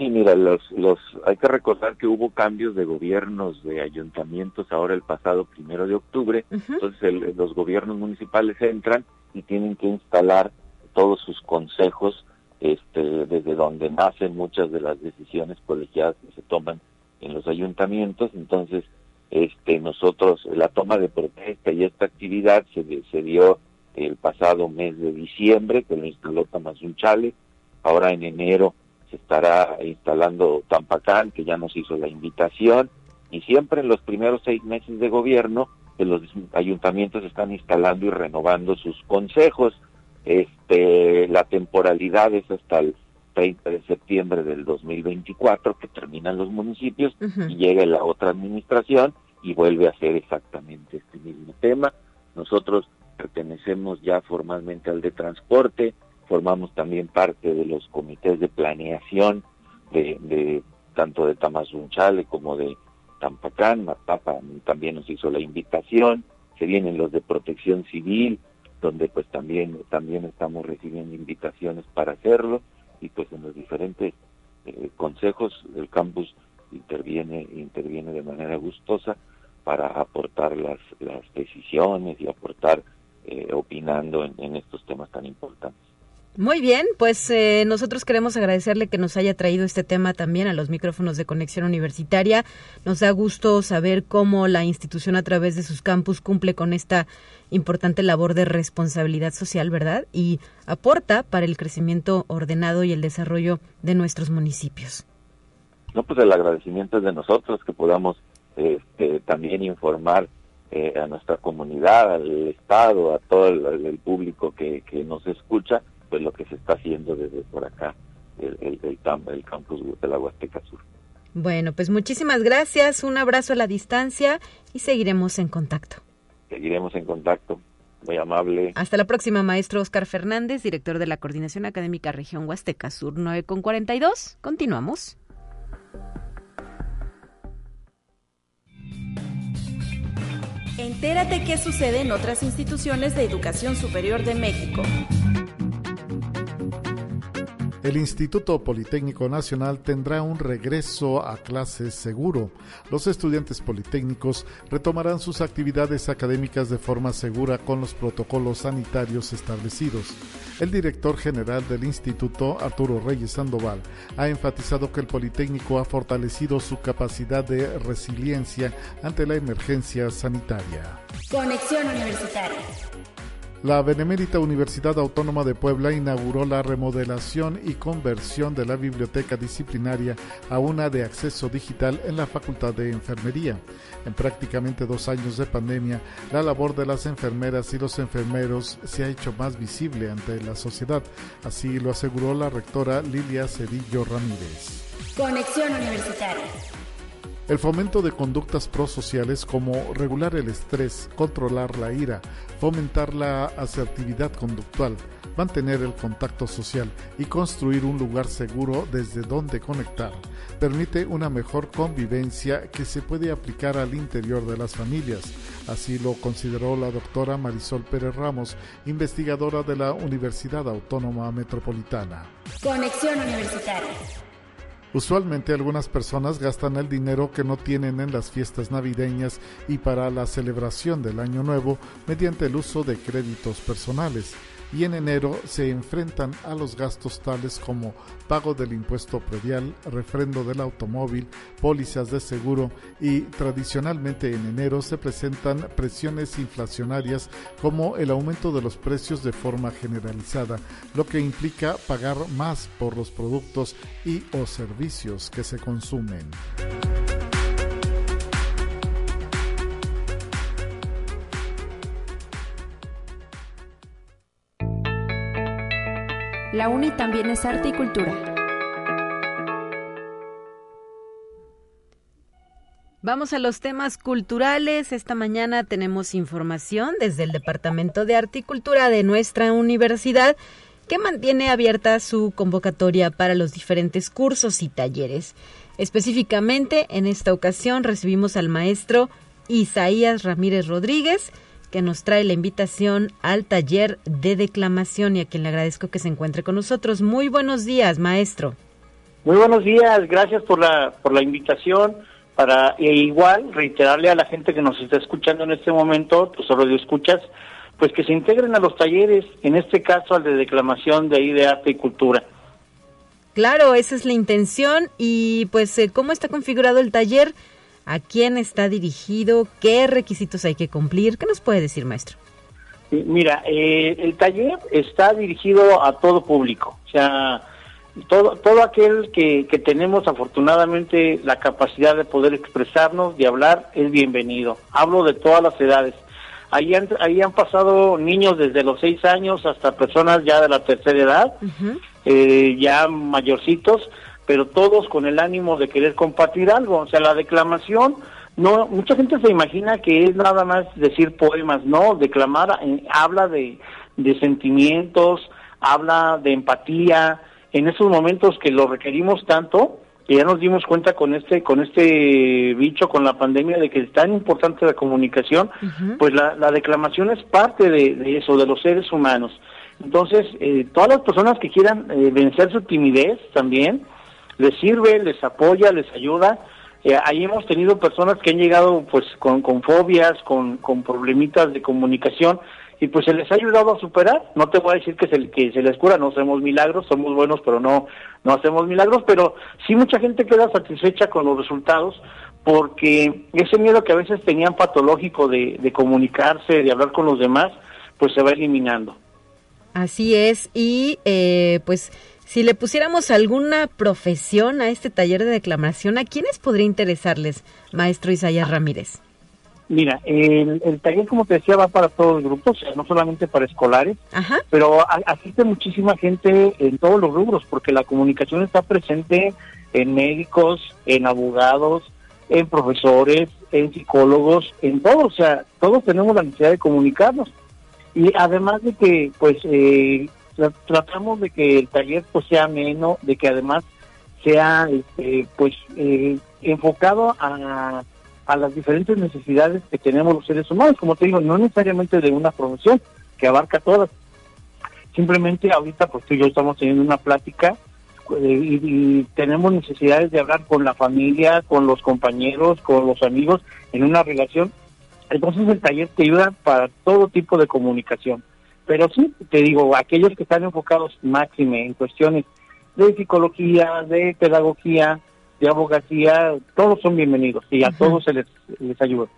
Sí, mira, los, los, hay que recordar que hubo cambios de gobiernos de ayuntamientos ahora el pasado primero de octubre, entonces los gobiernos municipales entran y tienen que instalar todos sus consejos, este, desde donde nacen muchas de las decisiones colegiadas que se toman en los ayuntamientos, entonces este, nosotros la toma de protesta y esta actividad se, se dio el pasado mes de diciembre, que lo instaló Tamazunchale. Ahora en enero se estará instalando Tampacán, que ya nos hizo la invitación. Y siempre en los primeros seis meses de gobierno, que los ayuntamientos están instalando y renovando sus consejos. Este, la temporalidad es hasta el 30 de septiembre del 2024, que terminan los municipios, y llega la otra administración y vuelve a ser exactamente este mismo tema. Nosotros pertenecemos ya formalmente al de transporte, formamos también parte de los comités de planeación de, tanto de Tamazunchale como de Tampacán, Matapa también nos hizo la invitación, se vienen los de protección civil, donde pues también, también estamos recibiendo invitaciones para hacerlo, y pues en los diferentes eh, consejos del campus interviene, interviene de manera gustosa para aportar las, las decisiones y aportar eh, opinando en, estos temas tan importantes.
Muy bien, pues eh, nosotros queremos agradecerle que nos haya traído este tema también a los micrófonos de Conexión Universitaria. Nos da gusto saber cómo la institución a través de sus campus cumple con esta importante labor de responsabilidad social, ¿verdad? Y aporta para el crecimiento ordenado y el desarrollo de nuestros municipios.
No, pues el agradecimiento es de nosotros que podamos este, también informar eh, a nuestra comunidad, al Estado, a todo el, público que, que, nos escucha, pues lo que se está haciendo desde por acá, el, el, el, campus de la Huasteca Sur.
Bueno, pues muchísimas gracias, un abrazo a la distancia y seguiremos en contacto.
Seguiremos en contacto. Muy amable.
Hasta la próxima, maestro Oscar Fernández, director de la Coordinación Académica Región Huasteca Sur 9 con 42. Continuamos.
Entérate qué sucede en otras instituciones de educación superior de México.
El Instituto Politécnico Nacional tendrá un regreso a clases seguro. Los estudiantes politécnicos retomarán sus actividades académicas de forma segura con los protocolos sanitarios establecidos. El director general del instituto, Arturo Reyes Sandoval, ha enfatizado que el Politécnico ha fortalecido su capacidad de resiliencia ante la emergencia sanitaria.
Conexión Universitaria.
La Benemérita Universidad Autónoma de Puebla inauguró la remodelación y conversión de la biblioteca disciplinaria a una de acceso digital en la Facultad de Enfermería. En prácticamente dos años de pandemia, la labor de las enfermeras y los enfermeros se ha hecho más visible ante la sociedad, así lo aseguró la rectora Lilia Cedillo Ramírez.
Conexión Universitaria.
El fomento de conductas prosociales como regular el estrés, controlar la ira, fomentar la asertividad conductual, mantener el contacto social y construir un lugar seguro desde donde conectar, permite una mejor convivencia que se puede aplicar al interior de las familias. Así lo consideró la doctora Marisol Pérez Ramos, investigadora de la Universidad Autónoma Metropolitana.
Conexión Universitaria.
Usualmente algunas personas gastan el dinero que no tienen en las fiestas navideñas y para la celebración del Año Nuevo mediante el uso de créditos personales y en enero se enfrentan a los gastos tales como pago del impuesto predial, refrendo del automóvil, pólizas de seguro y tradicionalmente en enero se presentan presiones inflacionarias como el aumento de los precios de forma generalizada, lo que implica pagar más por los productos y o servicios que se consumen.
La UNI también es arte y cultura.
Vamos a los temas culturales. Esta mañana tenemos información desde el Departamento de Arte y Cultura de nuestra universidad que mantiene abierta su convocatoria para los diferentes cursos y talleres. Específicamente, en esta ocasión recibimos al maestro Isaías Ramírez Rodríguez, que nos trae la invitación al taller de declamación y a quien le agradezco que se encuentre con nosotros. Muy buenos días, maestro.
Muy buenos días, gracias por la, por la invitación. Para e igual reiterarle a la gente que nos está escuchando en este momento, pues solo de escuchas, pues que se integren a los talleres, en este caso al de declamación de ahí de arte y cultura.
Claro, esa es la intención y pues eh, cómo está configurado el taller ¿A quién está dirigido? ¿Qué requisitos hay que cumplir? ¿Qué nos puede decir, maestro?
Mira, eh, el taller está dirigido a todo público, o sea, todo, todo aquel que, que tenemos afortunadamente la capacidad de poder expresarnos, de hablar, es bienvenido. Hablo de todas las edades. Ahí han, ahí han pasado niños desde los seis años hasta personas ya de la tercera edad, eh, ya mayorcitos, pero todos con el ánimo de querer compartir algo. O sea, la declamación, no, mucha gente se imagina que es nada más decir poemas, no, declamar eh, habla de, de sentimientos, habla de empatía, en esos momentos que lo requerimos tanto, que ya nos dimos cuenta con este con este bicho, con la pandemia, de que es tan importante la comunicación, pues la, la, declamación es parte de, eso, de los seres humanos. Entonces, eh, todas las personas que quieran eh, vencer su timidez también, les sirve, les apoya, les ayuda. Eh, ahí hemos tenido personas que han llegado pues con, con fobias, con, con problemitas de comunicación y pues se les ha ayudado a superar. No te voy a decir que se, que se les cura, no hacemos milagros, somos buenos, pero no, no hacemos milagros, pero sí mucha gente queda satisfecha con los resultados porque ese miedo que a veces tenían patológico de, de comunicarse, de hablar con los demás, pues se va eliminando.
Así es, y eh, pues si le pusiéramos alguna profesión a este taller de declamación, ¿a quiénes podría interesarles, maestro Isaías Ramírez?
Mira, el, el, taller, como te decía, va para todos los grupos, no solamente para escolares, pero asiste muchísima gente en todos los rubros, porque la comunicación está presente en médicos, en abogados, en profesores, en psicólogos, en todos, o sea, todos tenemos la necesidad de comunicarnos. Y además de que, pues, eh, tratamos de que el taller pues sea menos, de que además sea, este, pues, eh, enfocado a a las diferentes necesidades que tenemos los seres humanos. Como te digo, no necesariamente de una profesión que abarca todas. Simplemente ahorita, pues tú y yo estamos teniendo una plática eh, y, tenemos necesidades de hablar con la familia, con los compañeros, con los amigos, en una relación. Entonces el taller te ayuda para todo tipo de comunicación. Pero sí, te digo, aquellos que están enfocados máxime en cuestiones de psicología, de pedagogía, de abogacía, todos son bienvenidos y a todos se les, les ayuda.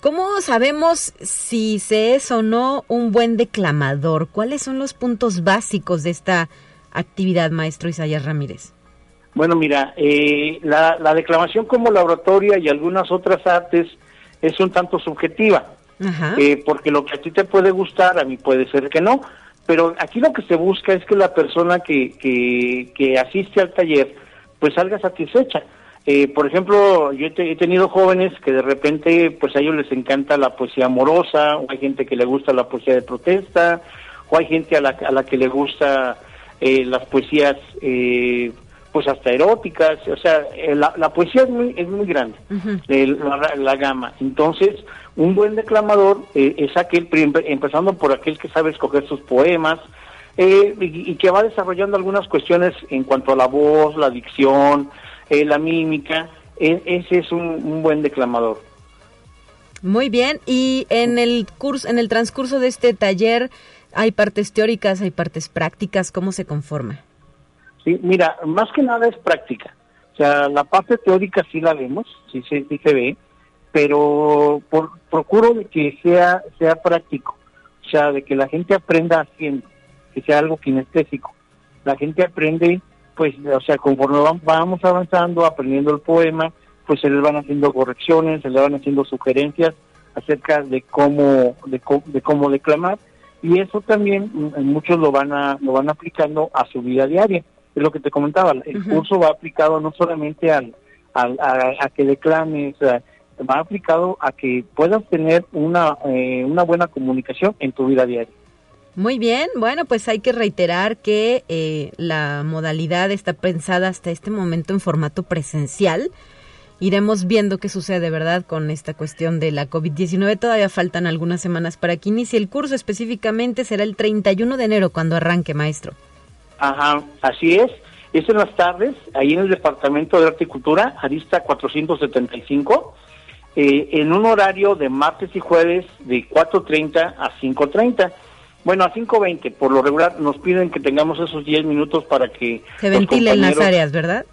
¿Cómo sabemos si se es o no un buen declamador? ¿Cuáles son los puntos básicos de esta actividad, maestro Isaías Ramírez?
Bueno, mira, eh, la, la, declamación como laboratoria y algunas otras artes es un tanto subjetiva, eh, porque lo que a ti te puede gustar, a mí puede ser que no, pero aquí lo que se busca es que la persona que, que, que asiste al taller pues salga satisfecha. Eh, por ejemplo, yo he, tenido jóvenes que de repente, pues a ellos les encanta la poesía amorosa, o hay gente que le gusta la poesía de protesta, o hay gente a la, a la que le gusta eh, las poesías, eh, pues hasta eróticas, o sea, la, poesía es muy, es muy grande, la, la, gama. Entonces, un buen declamador es aquel, empezando por aquel que sabe escoger sus poemas, eh, y, que va desarrollando algunas cuestiones en cuanto a la voz, la dicción, eh, la mímica. E, ese es un, buen declamador.
Muy bien. Y en el curso, en el transcurso de este taller, hay partes teóricas, hay partes prácticas. ¿Cómo se conforma?
Sí, mira, más que nada es práctica. O sea, la parte teórica sí la vemos, sí, sí, se ve, pero por, procuro de que sea sea práctico, o sea, de que la gente aprenda haciendo que sea algo kinestésico. La gente aprende, pues, o sea, conforme vamos avanzando, aprendiendo el poema, pues se les van haciendo correcciones, se les van haciendo sugerencias acerca de cómo, de, cómo declamar, y eso también mm, muchos lo van a, lo van aplicando a su vida diaria. Es lo que te comentaba, el curso va aplicado no solamente al, al a, que declames, va aplicado a que puedas tener una, eh, una buena comunicación en tu vida diaria.
Muy bien, bueno, pues hay que reiterar que eh, la modalidad está pensada hasta este momento en formato presencial. Iremos viendo qué sucede, ¿verdad?, con esta cuestión de la COVID-19. Todavía faltan algunas semanas para que inicie el curso. Específicamente será el 31 de enero cuando arranque, maestro.
Ajá, así es. Es en las tardes, ahí en el Departamento de Arte y Cultura, Arista 475, eh, en un horario de martes y jueves de 4.30 a 5.30 bueno, a 5.20, por lo regular nos piden que tengamos esos 10 minutos para que...
Se ventilen las áreas, ¿verdad?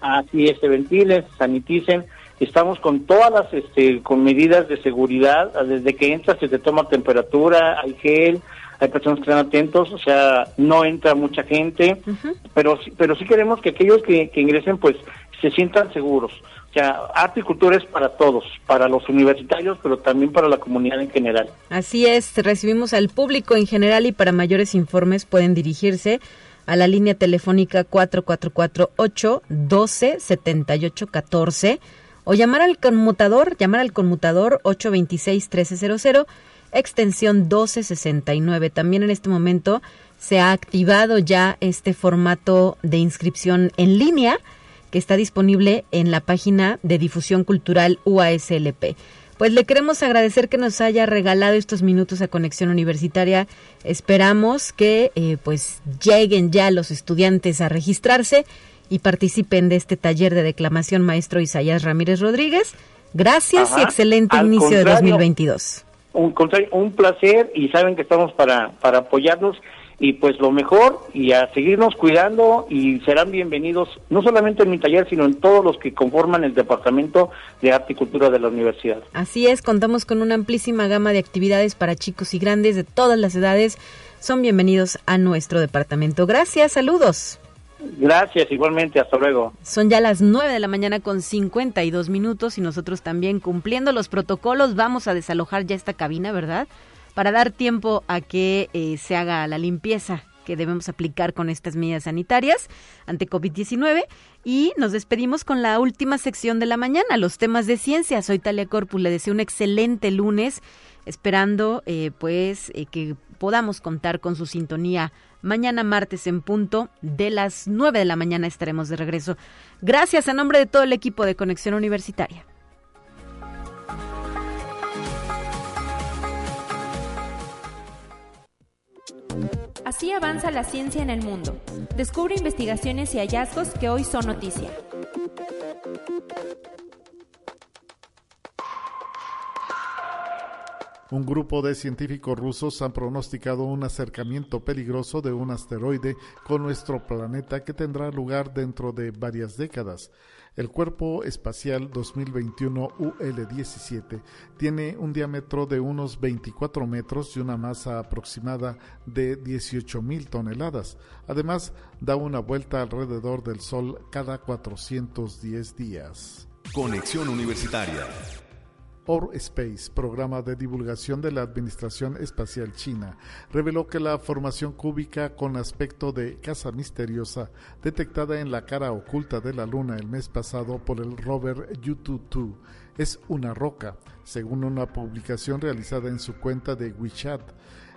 Así es, se ventilen, se saniticen. Estamos con todas las, este, con medidas de seguridad, desde que entras se te toma temperatura, hay gel, hay personas que están atentos, o sea, no entra mucha gente, pero, pero sí queremos que aquellos que, que ingresen, pues, se sientan seguros. Sea, arte es para todos, para los universitarios, pero también para la comunidad en general.
Así es, recibimos al público en general y para mayores informes pueden dirigirse a la línea telefónica 4448-127814 o llamar al conmutador, llamar al conmutador 826-1300, extensión 1269. También en este momento se ha activado ya este formato de inscripción en línea que está disponible en la página de difusión cultural UASLP. Pues le queremos agradecer que nos haya regalado estos minutos a Conexión Universitaria. Esperamos que eh, pues lleguen ya los estudiantes a registrarse y participen de este taller de declamación maestro Isaías Ramírez Rodríguez. Gracias y excelente inicio de 2022.
Un, un placer y saben que estamos para, para apoyarnos y pues lo mejor y a seguirnos cuidando y serán bienvenidos no solamente en mi taller sino en todos los que conforman el departamento de arte y cultura de la universidad.
Así es, contamos con una amplísima gama de actividades para chicos y grandes de todas las edades. Son bienvenidos a nuestro departamento. Gracias, saludos.
Gracias, igualmente, hasta luego.
Son ya las 9 de la mañana con 52 minutos y nosotros también cumpliendo los protocolos vamos a desalojar ya esta cabina, ¿verdad? Para dar tiempo a que eh, se haga la limpieza que debemos aplicar con estas medidas sanitarias ante COVID-19 y nos despedimos con la última sección de la mañana, los temas de ciencia. Soy Talia Corpus, le deseo un excelente lunes, esperando eh, pues eh, que podamos contar con su sintonía Mañana martes en punto de las 9 de la mañana estaremos de regreso. Gracias a nombre de todo el equipo de Conexión Universitaria.
Así avanza la ciencia en el mundo. Descubre investigaciones y hallazgos que hoy son noticia.
Un grupo de científicos rusos han pronosticado un acercamiento peligroso de un asteroide con nuestro planeta que tendrá lugar dentro de varias décadas. El cuerpo espacial 2021 UL-17 tiene un diámetro de unos 24 metros y una masa aproximada de 18 mil toneladas. Además, da una vuelta alrededor del Sol cada 410 días.
Conexión Universitaria
Space, programa de divulgación de la Administración Espacial China, reveló que la formación cúbica con aspecto de casa misteriosa detectada en la cara oculta de la Luna el mes pasado por el rover Yutu-2 es una roca, según una publicación realizada en su cuenta de WeChat.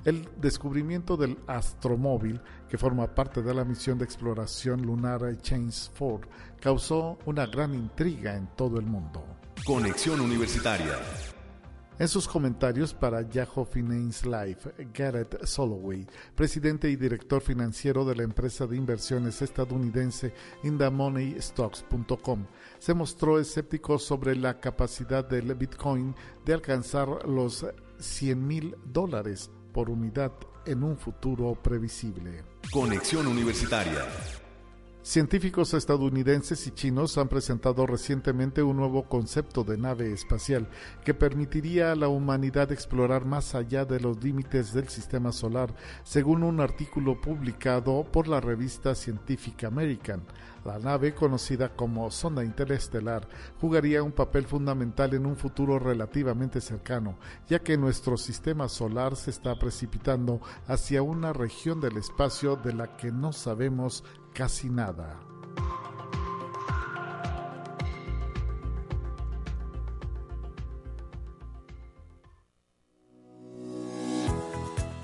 El descubrimiento del astromóvil, que forma parte de la misión de exploración lunar Chains 4, causó una gran intriga en todo el mundo.
Conexión Universitaria.
En sus comentarios para Yahoo Finance Life, Garrett Soloway, presidente y director financiero de la empresa de inversiones estadounidense InTheMoneyStocks.com, se mostró escéptico sobre la capacidad del Bitcoin de alcanzar los 100 mil dólares por unidad en un futuro previsible.
Conexión Universitaria.
Científicos estadounidenses y chinos han presentado recientemente un nuevo concepto de nave espacial que permitiría a la humanidad explorar más allá de los límites del sistema solar, según un artículo publicado por la revista Scientific American. La nave, conocida como sonda interestelar, jugaría un papel fundamental en un futuro relativamente cercano, ya que nuestro sistema solar se está precipitando hacia una región del espacio de la que no sabemos casi nada.